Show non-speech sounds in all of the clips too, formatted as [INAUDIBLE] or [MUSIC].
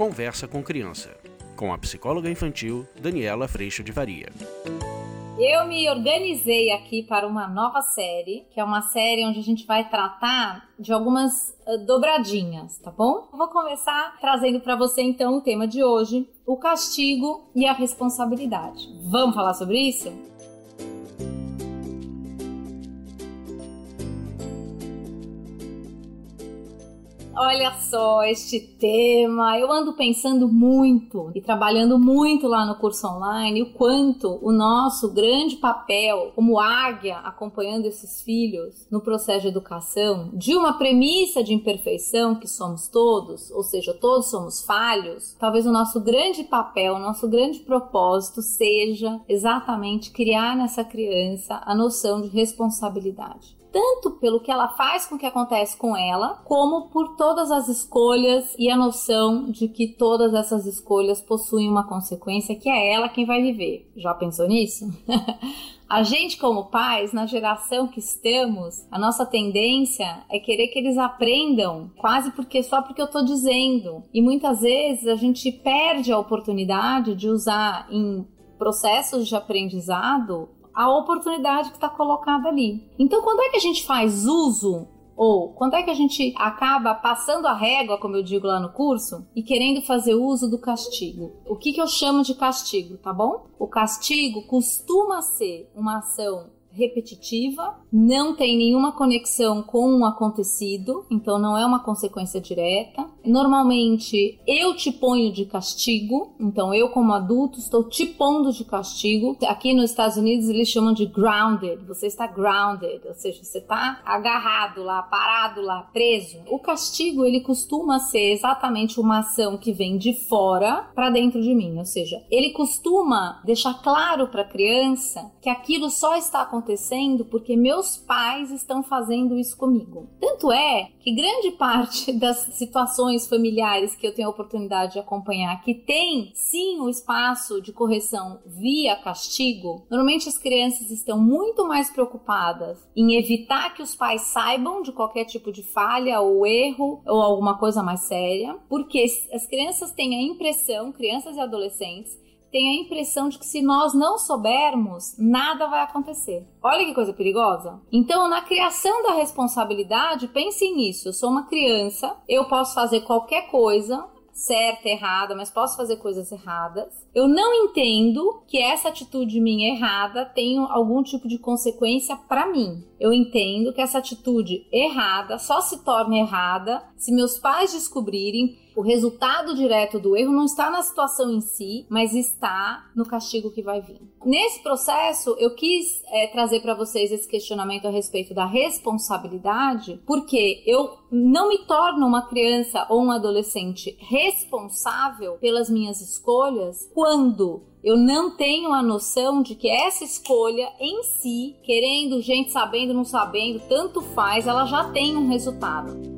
Conversa com Criança, com a psicóloga infantil Daniela Freixo de Varia. Eu me organizei aqui para uma nova série, que é uma série onde a gente vai tratar de algumas uh, dobradinhas, tá bom? vou começar trazendo para você então o tema de hoje, o castigo e a responsabilidade. Vamos falar sobre isso? Olha só este tema. Eu ando pensando muito e trabalhando muito lá no curso online o quanto o nosso grande papel como águia acompanhando esses filhos no processo de educação, de uma premissa de imperfeição que somos todos, ou seja, todos somos falhos, talvez o nosso grande papel, o nosso grande propósito seja exatamente criar nessa criança a noção de responsabilidade tanto pelo que ela faz com o que acontece com ela, como por todas as escolhas e a noção de que todas essas escolhas possuem uma consequência que é ela quem vai viver. Já pensou nisso? [LAUGHS] A gente, como pais, na geração que estamos, a nossa tendência é querer que eles aprendam quase porque só porque eu estou dizendo. E muitas vezes a gente perde a oportunidade de usar em processos de aprendizado a oportunidade que está colocada ali. Então, quando é que a gente faz uso ou quando é que a gente acaba passando a régua, como eu digo lá no curso, e querendo fazer uso do castigo? O que, que eu chamo de castigo, tá bom? O castigo costuma ser uma ação repetitiva, não tem nenhuma conexão com o um acontecido, então não é uma consequência direta. Normalmente eu te ponho de castigo, então eu como adulto estou te pondo de castigo. Aqui nos Estados Unidos eles chamam de grounded, você está grounded, ou seja, você está agarrado lá, parado lá, preso. O castigo ele costuma ser exatamente uma ação que vem de fora para dentro de mim, ou seja, ele costuma deixar claro para a criança que aquilo só está acontecendo porque meus pais estão fazendo isso comigo. Tanto é que grande [LAUGHS] parte das situações familiares que eu tenho a oportunidade de acompanhar, que tem sim o espaço de correção via castigo, normalmente as crianças estão muito mais preocupadas em evitar que os pais saibam de qualquer tipo de falha ou erro ou alguma coisa mais séria, porque as crianças têm a impressão, crianças e adolescentes, tem a impressão de que se nós não soubermos, nada vai acontecer. Olha que coisa perigosa. Então, na criação da responsabilidade, pense nisso. Eu sou uma criança, eu posso fazer qualquer coisa, certa, errada, mas posso fazer coisas erradas. Eu não entendo que essa atitude minha errada tenha algum tipo de consequência para mim. Eu entendo que essa atitude errada só se torna errada se meus pais descobrirem o resultado direto do erro não está na situação em si, mas está no castigo que vai vir. Nesse processo, eu quis é, trazer para vocês esse questionamento a respeito da responsabilidade, porque eu não me torno uma criança ou um adolescente responsável pelas minhas escolhas quando eu não tenho a noção de que essa escolha em si, querendo gente sabendo, não sabendo, tanto faz, ela já tem um resultado.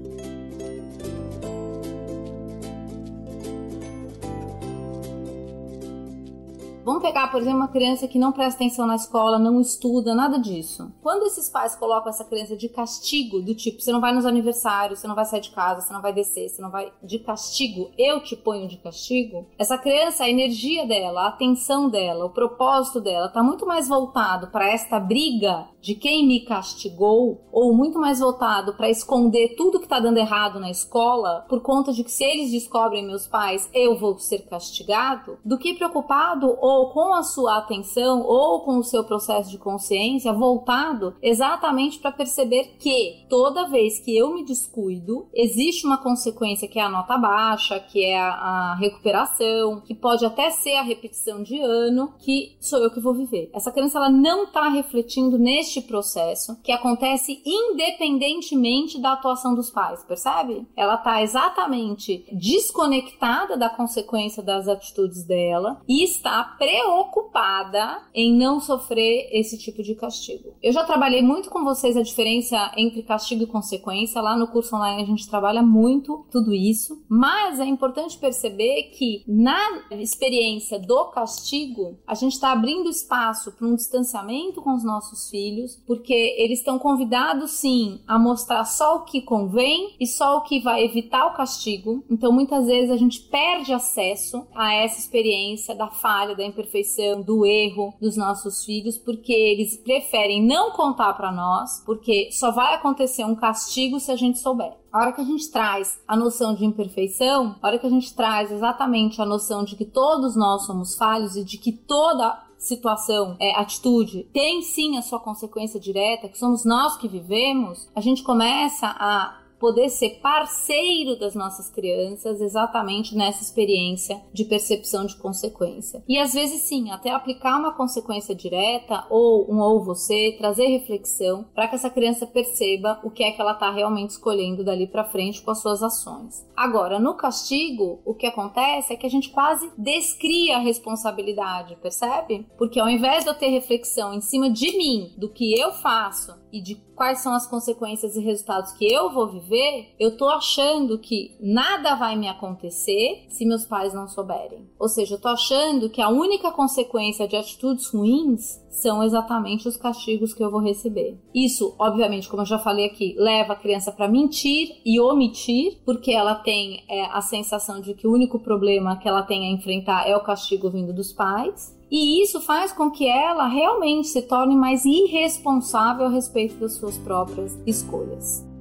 Vamos pegar, por exemplo, uma criança que não presta atenção na escola, não estuda, nada disso. Quando esses pais colocam essa criança de castigo, do tipo, você não vai nos aniversários, você não vai sair de casa, você não vai descer, você não vai. de castigo, eu te ponho de castigo, essa criança, a energia dela, a atenção dela, o propósito dela tá muito mais voltado para esta briga de quem me castigou, ou muito mais voltado para esconder tudo que tá dando errado na escola, por conta de que se eles descobrem meus pais, eu vou ser castigado, do que preocupado ou ou com a sua atenção ou com o seu processo de consciência voltado exatamente para perceber que toda vez que eu me descuido, existe uma consequência que é a nota baixa, que é a, a recuperação, que pode até ser a repetição de ano, que sou eu que vou viver. Essa criança ela não está refletindo neste processo que acontece independentemente da atuação dos pais, percebe? Ela está exatamente desconectada da consequência das atitudes dela e está preocupada em não sofrer esse tipo de castigo. Eu já trabalhei muito com vocês a diferença entre castigo e consequência. Lá no curso online a gente trabalha muito tudo isso, mas é importante perceber que na experiência do castigo, a gente está abrindo espaço para um distanciamento com os nossos filhos, porque eles estão convidados sim a mostrar só o que convém e só o que vai evitar o castigo. Então muitas vezes a gente perde acesso a essa experiência da falha, da imperfeição, do erro dos nossos filhos, porque eles preferem não contar para nós, porque só vai acontecer um castigo se a gente souber. A hora que a gente traz a noção de imperfeição, a hora que a gente traz exatamente a noção de que todos nós somos falhos e de que toda situação, é, atitude, tem sim a sua consequência direta, que somos nós que vivemos, a gente começa a poder ser parceiro das nossas crianças exatamente nessa experiência de percepção de consequência. E às vezes sim, até aplicar uma consequência direta ou um ou você, trazer reflexão para que essa criança perceba o que é que ela está realmente escolhendo dali para frente com as suas ações. Agora, no castigo, o que acontece é que a gente quase descria a responsabilidade, percebe? Porque ao invés de eu ter reflexão em cima de mim, do que eu faço e de quais são as consequências e resultados que eu vou viver, eu tô achando que nada vai me acontecer se meus pais não souberem. Ou seja, eu tô achando que a única consequência de atitudes ruins são exatamente os castigos que eu vou receber. Isso, obviamente, como eu já falei aqui, leva a criança para mentir e omitir, porque ela tem é, a sensação de que o único problema que ela tem a enfrentar é o castigo vindo dos pais. E isso faz com que ela realmente se torne mais irresponsável a respeito das suas próprias escolhas.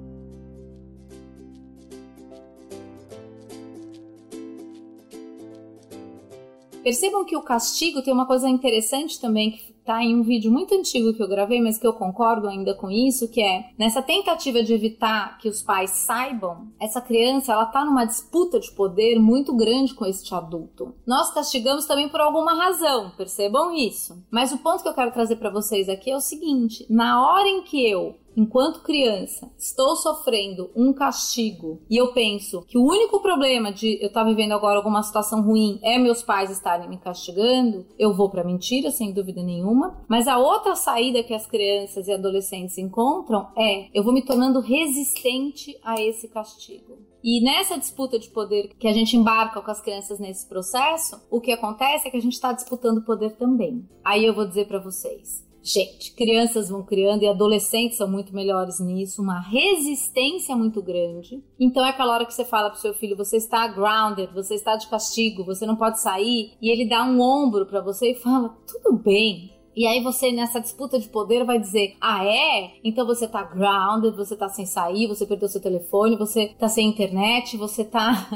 Percebam que o castigo tem uma coisa interessante também que tá em um vídeo muito antigo que eu gravei, mas que eu concordo ainda com isso, que é nessa tentativa de evitar que os pais saibam, essa criança ela tá numa disputa de poder muito grande com este adulto. Nós castigamos também por alguma razão, percebam isso. Mas o ponto que eu quero trazer para vocês aqui é o seguinte: na hora em que eu enquanto criança, estou sofrendo um castigo e eu penso que o único problema de eu estar tá vivendo agora alguma situação ruim é meus pais estarem me castigando, eu vou para mentira, sem dúvida nenhuma. Mas a outra saída que as crianças e adolescentes encontram é eu vou me tornando resistente a esse castigo. E nessa disputa de poder que a gente embarca com as crianças nesse processo, o que acontece é que a gente está disputando poder também. Aí eu vou dizer para vocês: Gente, crianças vão criando e adolescentes são muito melhores nisso, uma resistência muito grande. Então é aquela hora que você fala pro seu filho, você está grounded, você está de castigo, você não pode sair, e ele dá um ombro para você e fala: "Tudo bem, e aí você, nessa disputa de poder, vai dizer: Ah, é? Então você tá grounded, você tá sem sair, você perdeu seu telefone, você tá sem internet, você tá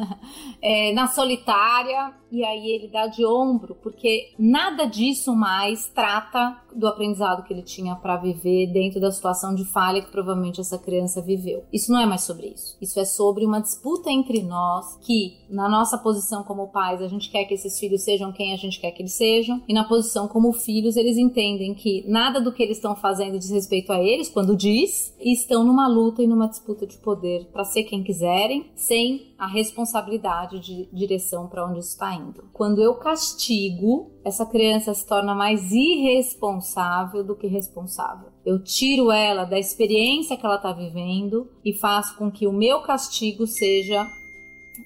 é, [LAUGHS] na solitária. E aí ele dá de ombro, porque nada disso mais trata do aprendizado que ele tinha para viver dentro da situação de falha que provavelmente essa criança viveu. Isso não é mais sobre isso. Isso é sobre uma disputa entre nós que, na nossa posição como pais, a gente quer que esses filhos sejam quem a gente quer que eles sejam, e na posição como filhos, eles entendem que nada do que eles estão fazendo diz respeito a eles, quando diz, e estão numa luta e numa disputa de poder para ser quem quiserem, sem a responsabilidade de direção para onde está indo. Quando eu castigo, essa criança se torna mais irresponsável do que responsável. Eu tiro ela da experiência que ela está vivendo e faço com que o meu castigo seja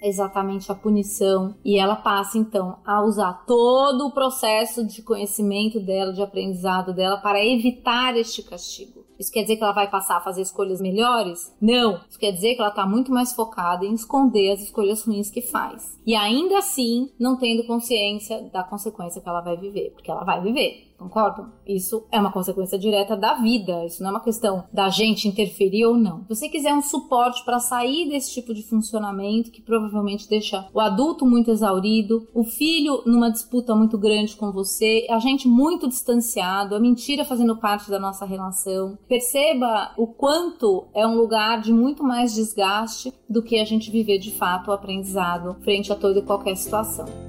exatamente a punição e ela passa então a usar todo o processo de conhecimento dela, de aprendizado dela para evitar este castigo. Isso quer dizer que ela vai passar a fazer escolhas melhores? Não. Isso quer dizer que ela está muito mais focada em esconder as escolhas ruins que faz. E ainda assim, não tendo consciência da consequência que ela vai viver, porque ela vai viver. Concordam? Isso é uma consequência direta da vida. Isso não é uma questão da gente interferir ou não. Se você quiser um suporte para sair desse tipo de funcionamento que provavelmente deixa o adulto muito exaurido, o filho numa disputa muito grande com você, a gente muito distanciado, a mentira fazendo parte da nossa relação. Perceba o quanto é um lugar de muito mais desgaste do que a gente viver de fato o aprendizado frente a toda e qualquer situação.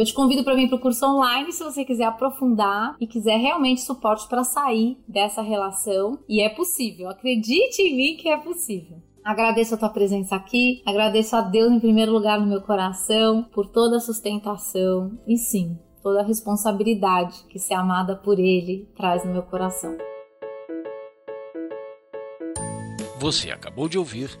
Eu te convido para vir para o curso online se você quiser aprofundar e quiser realmente suporte para sair dessa relação. E é possível, acredite em mim que é possível. Agradeço a tua presença aqui, agradeço a Deus em primeiro lugar no meu coração por toda a sustentação e sim, toda a responsabilidade que ser amada por Ele traz no meu coração. Você acabou de ouvir